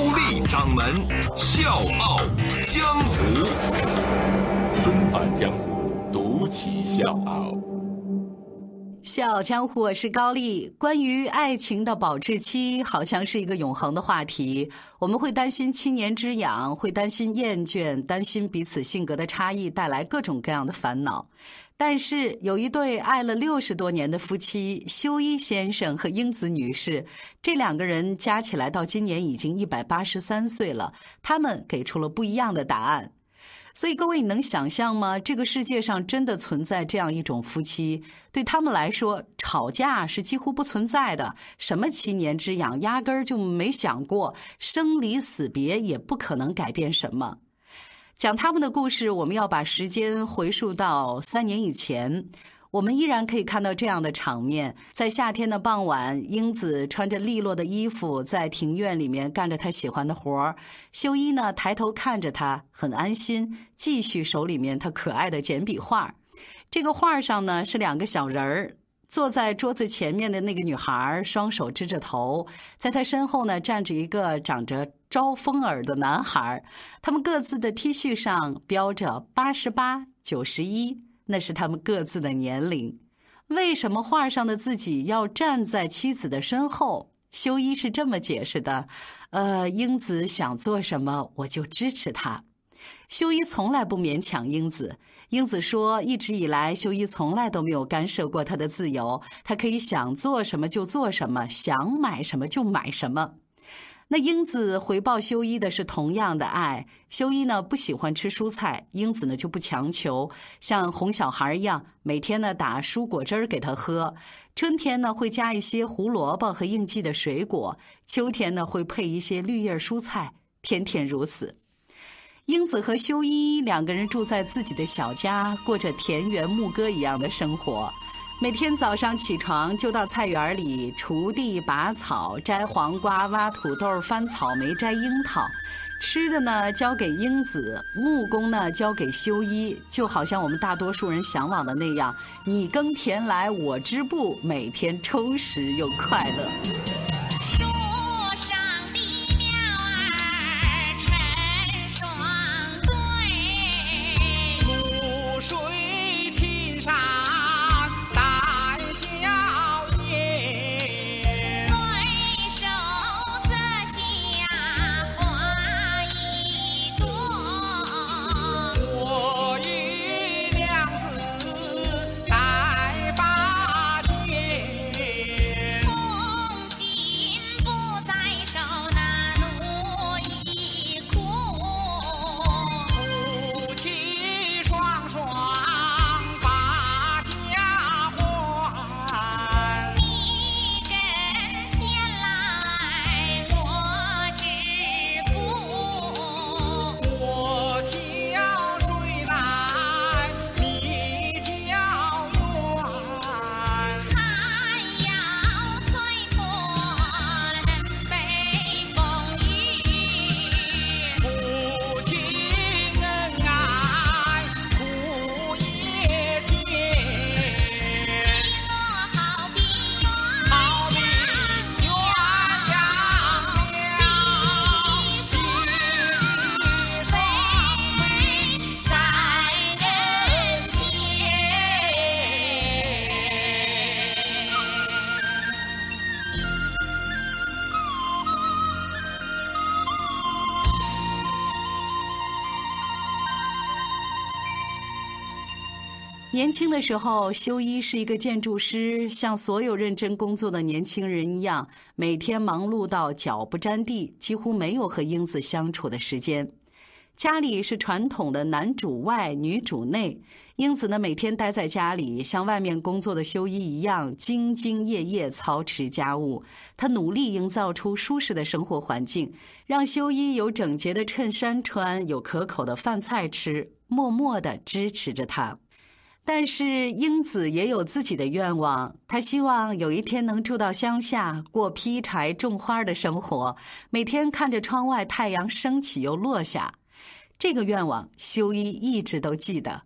高丽掌门笑傲江湖，重返江湖，独骑笑傲。笑傲江湖，我是高丽。关于爱情的保质期，好像是一个永恒的话题。我们会担心七年之痒，会担心厌倦，担心彼此性格的差异带来各种各样的烦恼。但是有一对爱了六十多年的夫妻，修一先生和英子女士，这两个人加起来到今年已经一百八十三岁了，他们给出了不一样的答案。所以各位，你能想象吗？这个世界上真的存在这样一种夫妻，对他们来说，吵架是几乎不存在的，什么七年之痒，压根儿就没想过，生离死别也不可能改变什么。讲他们的故事，我们要把时间回溯到三年以前。我们依然可以看到这样的场面：在夏天的傍晚，英子穿着利落的衣服，在庭院里面干着她喜欢的活儿。修一呢，抬头看着她，很安心，继续手里面他可爱的简笔画。这个画上呢，是两个小人儿。坐在桌子前面的那个女孩，双手支着头，在她身后呢站着一个长着招风耳的男孩。他们各自的 T 恤上标着八十八、九十一，那是他们各自的年龄。为什么画上的自己要站在妻子的身后？修一是这么解释的：呃，英子想做什么，我就支持她。修一从来不勉强英子。英子说：“一直以来，修一从来都没有干涉过她的自由，她可以想做什么就做什么，想买什么就买什么。”那英子回报修一的是同样的爱。修一呢不喜欢吃蔬菜，英子呢就不强求，像哄小孩一样，每天呢打蔬果汁儿给他喝。春天呢会加一些胡萝卜和应季的水果，秋天呢会配一些绿叶蔬菜，天天如此。英子和修一两个人住在自己的小家，过着田园牧歌一样的生活。每天早上起床就到菜园里锄地、拔草、摘黄瓜、挖土豆、翻草莓、摘樱桃。吃的呢交给英子，木工呢交给修一，就好像我们大多数人向往的那样：你耕田来，我织布，每天充实又快乐。年轻的时候，修一是一个建筑师，像所有认真工作的年轻人一样，每天忙碌到脚不沾地，几乎没有和英子相处的时间。家里是传统的男主外女主内，英子呢每天待在家里，像外面工作的修一一样兢兢业业操持家务。她努力营造出舒适的生活环境，让修一有整洁的衬衫穿，有可口的饭菜吃，默默的支持着她。但是英子也有自己的愿望，她希望有一天能住到乡下，过劈柴种花的生活，每天看着窗外太阳升起又落下。这个愿望，修一一直都记得。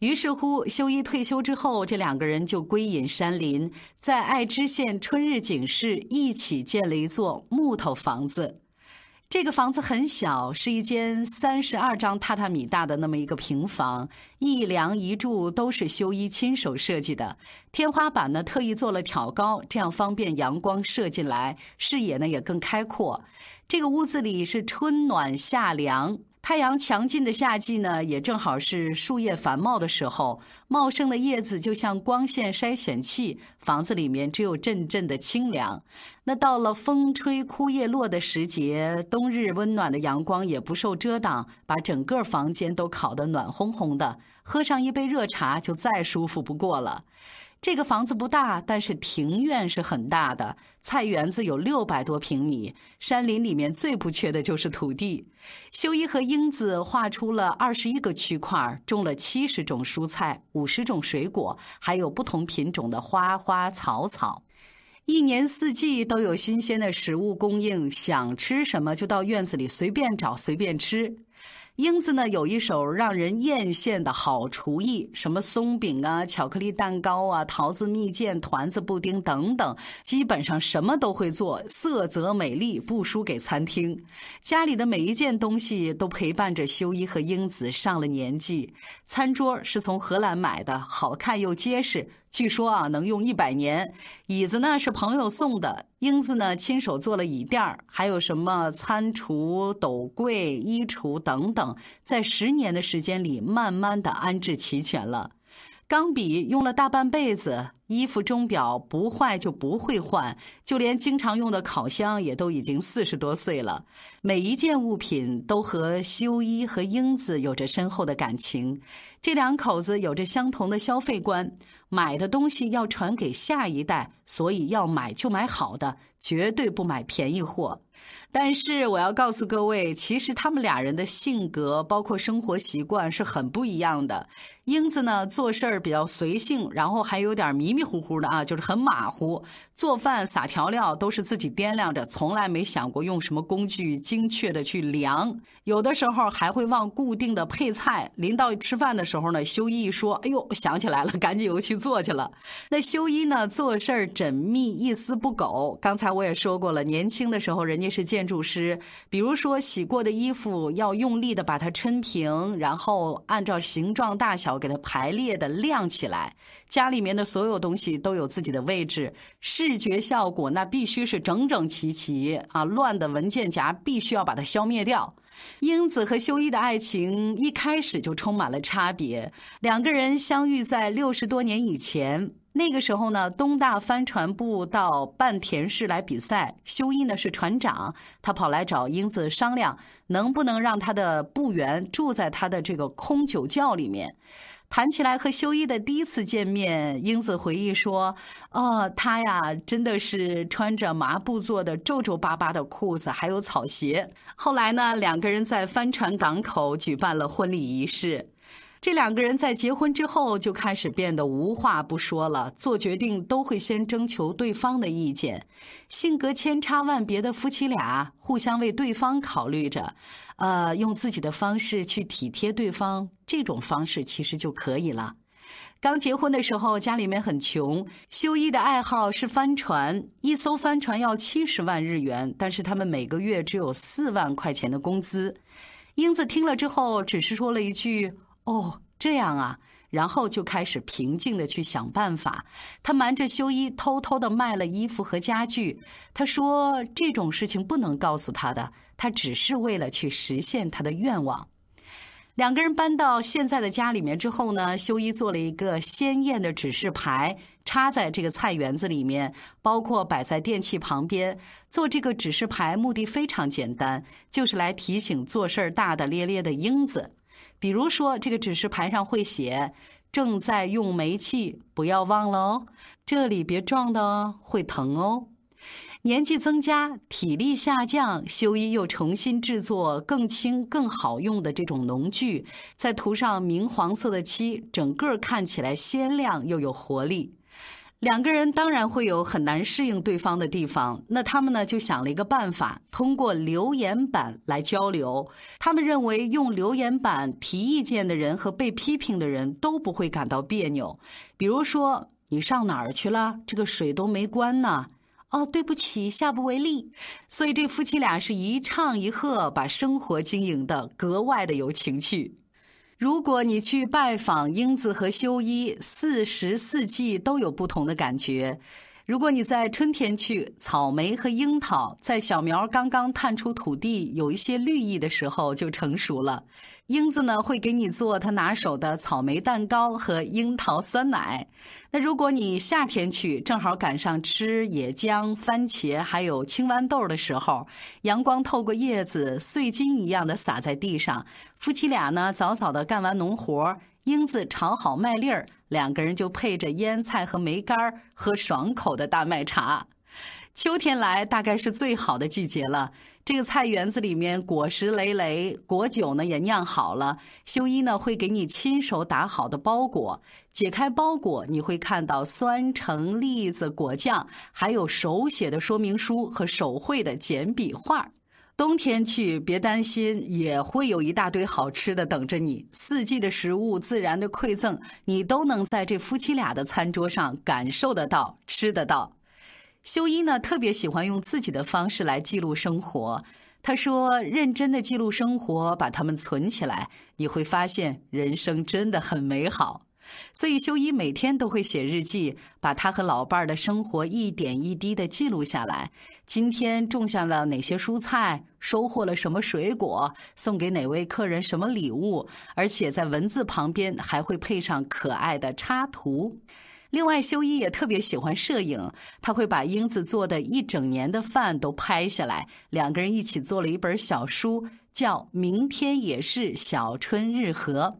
于是乎，修一退休之后，这两个人就归隐山林，在爱知县春日井市一起建了一座木头房子。这个房子很小，是一间三十二张榻榻米大的那么一个平房，一梁一柱都是修一亲手设计的。天花板呢，特意做了挑高，这样方便阳光射进来，视野呢也更开阔。这个屋子里是春暖夏凉。太阳强劲的夏季呢，也正好是树叶繁茂的时候，茂盛的叶子就像光线筛选器，房子里面只有阵阵的清凉。那到了风吹枯叶落的时节，冬日温暖的阳光也不受遮挡，把整个房间都烤得暖烘烘的，喝上一杯热茶就再舒服不过了。这个房子不大，但是庭院是很大的。菜园子有六百多平米。山林里面最不缺的就是土地。修一和英子画出了二十一个区块，种了七十种蔬菜，五十种水果，还有不同品种的花花草草。一年四季都有新鲜的食物供应，想吃什么就到院子里随便找随便吃。英子呢有一手让人艳羡的好厨艺，什么松饼啊、巧克力蛋糕啊、桃子蜜饯、团子布丁等等，基本上什么都会做，色泽美丽，不输给餐厅。家里的每一件东西都陪伴着修一和英子上了年纪。餐桌是从荷兰买的，好看又结实。据说啊，能用一百年。椅子呢是朋友送的，英子呢亲手做了椅垫儿，还有什么餐厨、斗柜、衣橱等等，在十年的时间里，慢慢的安置齐全了。钢笔用了大半辈子，衣服钟表不坏就不会换，就连经常用的烤箱也都已经四十多岁了。每一件物品都和修一和英子有着深厚的感情，这两口子有着相同的消费观，买的东西要传给下一代，所以要买就买好的，绝对不买便宜货。但是我要告诉各位，其实他们俩人的性格，包括生活习惯是很不一样的。英子呢，做事儿比较随性，然后还有点迷迷糊糊的啊，就是很马虎。做饭撒调料都是自己掂量着，从来没想过用什么工具精确的去量。有的时候还会忘固定的配菜。临到吃饭的时候呢，修一说：“哎呦，想起来了，赶紧又去做去了。”那修一呢，做事儿缜密，一丝不苟。刚才我也说过了，年轻的时候人家是建筑师，比如说洗过的衣服要用力的把它抻平，然后按照形状大小给它排列的亮起来。家里面的所有东西都有自己的位置，视觉效果那必须是整整齐齐啊！乱的文件夹必须要把它消灭掉。英子和修一的爱情一开始就充满了差别，两个人相遇在六十多年以前。那个时候呢，东大帆船部到半田市来比赛，修一呢是船长，他跑来找英子商量，能不能让他的部员住在他的这个空酒窖里面。谈起来和修一的第一次见面，英子回忆说：“哦，他呀，真的是穿着麻布做的皱皱巴巴的裤子，还有草鞋。后来呢，两个人在帆船港口举办了婚礼仪式。”这两个人在结婚之后就开始变得无话不说了，做决定都会先征求对方的意见。性格千差万别的夫妻俩互相为对方考虑着，呃，用自己的方式去体贴对方，这种方式其实就可以了。刚结婚的时候，家里面很穷，修一的爱好是帆船，一艘帆船要七十万日元，但是他们每个月只有四万块钱的工资。英子听了之后，只是说了一句。哦，这样啊，然后就开始平静的去想办法。他瞒着修一，偷偷的卖了衣服和家具。他说这种事情不能告诉他的，他只是为了去实现他的愿望。两个人搬到现在的家里面之后呢，修一做了一个鲜艳的指示牌，插在这个菜园子里面，包括摆在电器旁边。做这个指示牌目的非常简单，就是来提醒做事儿大大咧咧的英子。比如说，这个指示牌上会写“正在用煤气，不要忘了哦，这里别撞的哦，会疼哦。”年纪增加，体力下降，修一又重新制作更轻、更好用的这种农具，再涂上明黄色的漆，整个看起来鲜亮又有活力。两个人当然会有很难适应对方的地方，那他们呢就想了一个办法，通过留言板来交流。他们认为用留言板提意见的人和被批评的人都不会感到别扭。比如说，你上哪儿去了？这个水都没关呢。哦，对不起，下不为例。所以这夫妻俩是一唱一和，把生活经营的格外的有情趣。如果你去拜访英子和修一，四时四季都有不同的感觉。如果你在春天去，草莓和樱桃在小苗刚刚探出土地、有一些绿意的时候就成熟了。英子呢会给你做他拿手的草莓蛋糕和樱桃酸奶。那如果你夏天去，正好赶上吃野姜、番茄还有青豌豆的时候，阳光透过叶子，碎金一样的洒在地上。夫妻俩呢早早的干完农活。英子炒好麦粒儿，两个人就配着腌菜和梅干儿喝爽口的大麦茶。秋天来大概是最好的季节了，这个菜园子里面果实累累，果酒呢也酿好了。修一呢会给你亲手打好的包裹，解开包裹你会看到酸橙栗子果酱，还有手写的说明书和手绘的简笔画。冬天去别担心，也会有一大堆好吃的等着你。四季的食物、自然的馈赠，你都能在这夫妻俩的餐桌上感受得到、吃得到。修一呢，特别喜欢用自己的方式来记录生活。他说：“认真的记录生活，把它们存起来，你会发现人生真的很美好。”所以，修一每天都会写日记，把他和老伴儿的生活一点一滴的记录下来。今天种下了哪些蔬菜，收获了什么水果，送给哪位客人什么礼物，而且在文字旁边还会配上可爱的插图。另外，修一也特别喜欢摄影，他会把英子做的一整年的饭都拍下来，两个人一起做了一本小书，叫《明天也是小春日和》。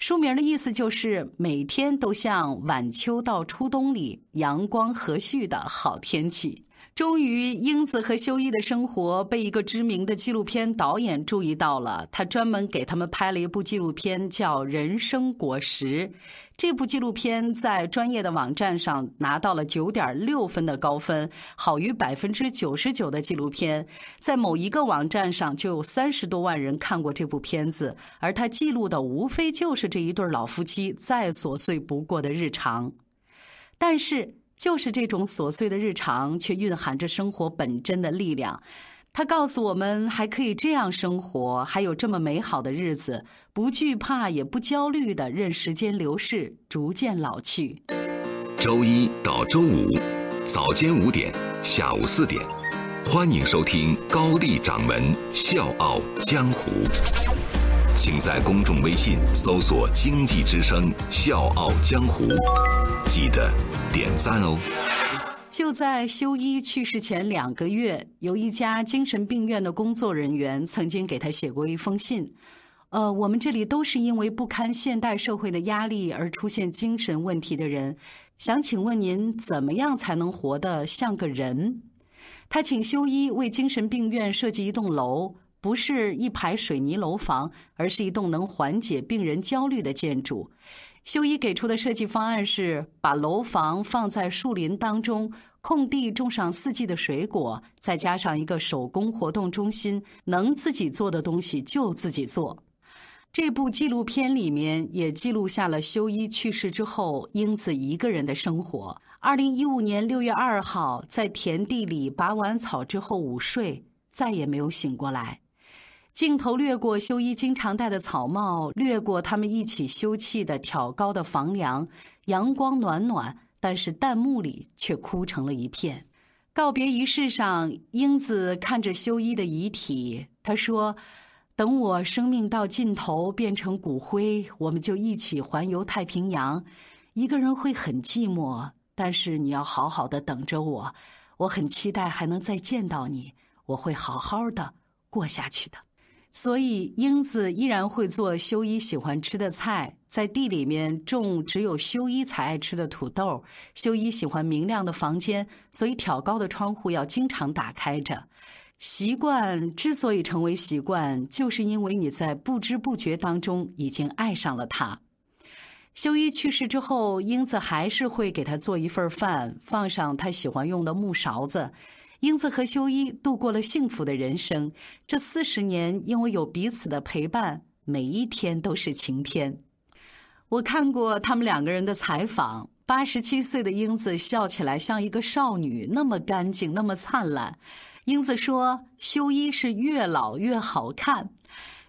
书名的意思就是每天都像晚秋到初冬里阳光和煦的好天气。终于，英子和修一的生活被一个知名的纪录片导演注意到了。他专门给他们拍了一部纪录片，叫《人生果实》。这部纪录片在专业的网站上拿到了九点六分的高分，好于百分之九十九的纪录片。在某一个网站上就有三十多万人看过这部片子，而他记录的无非就是这一对老夫妻再琐碎不过的日常。但是。就是这种琐碎的日常，却蕴含着生活本真的力量。它告诉我们，还可以这样生活，还有这么美好的日子，不惧怕也不焦虑的任时间流逝，逐渐老去。周一到周五，早间五点，下午四点，欢迎收听高丽掌门笑傲江湖。请在公众微信搜索“经济之声笑傲江湖”，记得点赞哦。就在修一去世前两个月，有一家精神病院的工作人员曾经给他写过一封信。呃，我们这里都是因为不堪现代社会的压力而出现精神问题的人，想请问您怎么样才能活得像个人？他请修一为精神病院设计一栋楼。不是一排水泥楼房，而是一栋能缓解病人焦虑的建筑。修一给出的设计方案是把楼房放在树林当中，空地种上四季的水果，再加上一个手工活动中心，能自己做的东西就自己做。这部纪录片里面也记录下了修一去世之后英子一个人的生活。二零一五年六月二号，在田地里拔完草之后午睡，再也没有醒过来。镜头掠过修一经常戴的草帽，掠过他们一起休憩的挑高的房梁，阳光暖暖，但是弹幕里却哭成了一片。告别仪式上，英子看着修一的遗体，他说：“等我生命到尽头变成骨灰，我们就一起环游太平洋。一个人会很寂寞，但是你要好好的等着我。我很期待还能再见到你，我会好好的过下去的。所以，英子依然会做修一喜欢吃的菜，在地里面种只有修一才爱吃的土豆。修一喜欢明亮的房间，所以挑高的窗户要经常打开着。习惯之所以成为习惯，就是因为你在不知不觉当中已经爱上了它。修一去世之后，英子还是会给他做一份饭，放上他喜欢用的木勺子。英子和修一度过了幸福的人生。这四十年，因为有彼此的陪伴，每一天都是晴天。我看过他们两个人的采访，八十七岁的英子笑起来像一个少女，那么干净，那么灿烂。英子说：“修一是越老越好看。”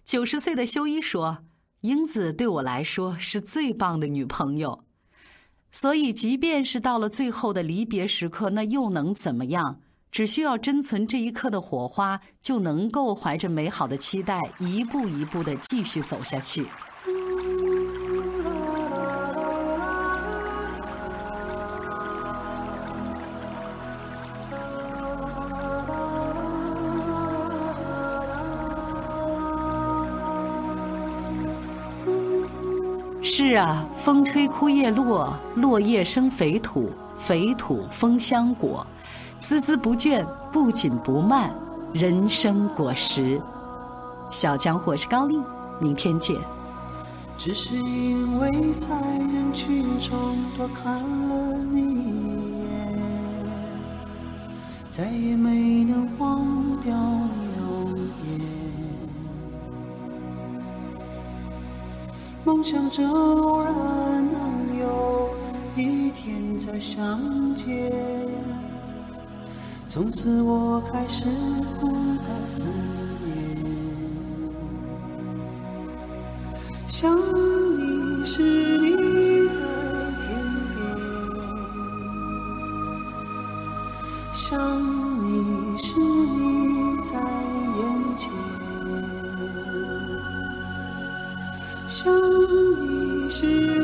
九十岁的修一说：“英子对我来说是最棒的女朋友。”所以，即便是到了最后的离别时刻，那又能怎么样？只需要珍存这一刻的火花，就能够怀着美好的期待，一步一步的继续走下去。是啊，风吹枯叶落，落叶生肥土，肥土丰香果，孜孜不倦，不紧不慢，人生果实。小江伙是高丽，明天见。只是因为在人群中多看了你一眼，再也没能忘掉你容颜。梦想着偶然能有一天再相见，从此我开始孤单思念。想你时，你在天边；想你时，你在眼前。想你时，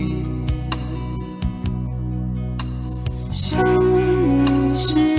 想你时，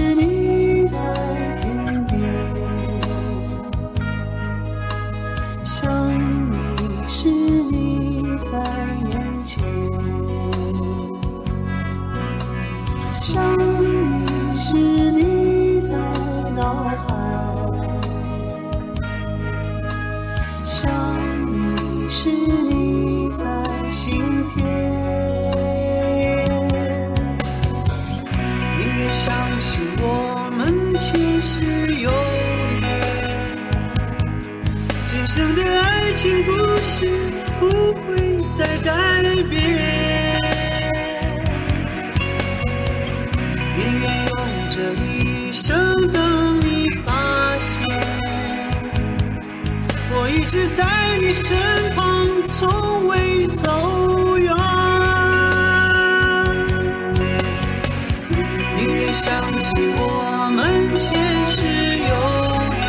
一直在你身旁，从未走远。宁愿相信我们前世有缘，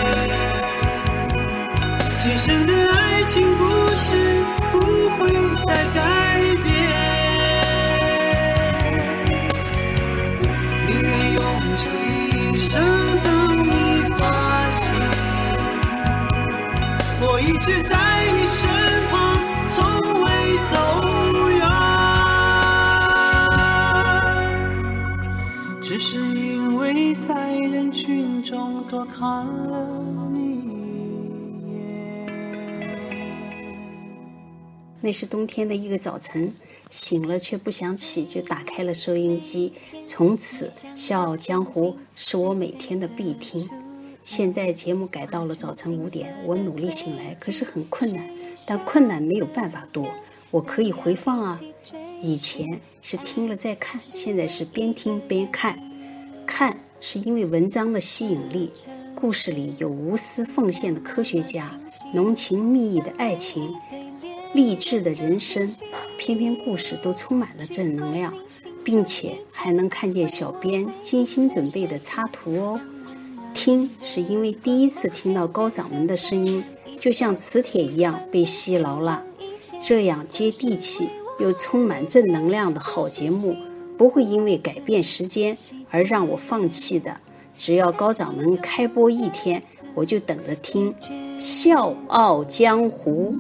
今生的爱情故事直在你身旁，从未走远。只是因为在人群中多看了你一眼。那是冬天的一个早晨，醒了却不想起，就打开了收音机。从此，《笑傲江湖》是我每天的必听。现在节目改到了早晨五点，我努力醒来，可是很困难。但困难没有办法多，我可以回放啊。以前是听了再看，现在是边听边看。看是因为文章的吸引力，故事里有无私奉献的科学家，浓情蜜意的爱情，励志的人生，篇篇故事都充满了正能量，并且还能看见小编精心准备的插图哦。听是因为第一次听到高掌门的声音，就像磁铁一样被吸牢了。这样接地气又充满正能量的好节目，不会因为改变时间而让我放弃的。只要高掌门开播一天，我就等着听《笑傲江湖》。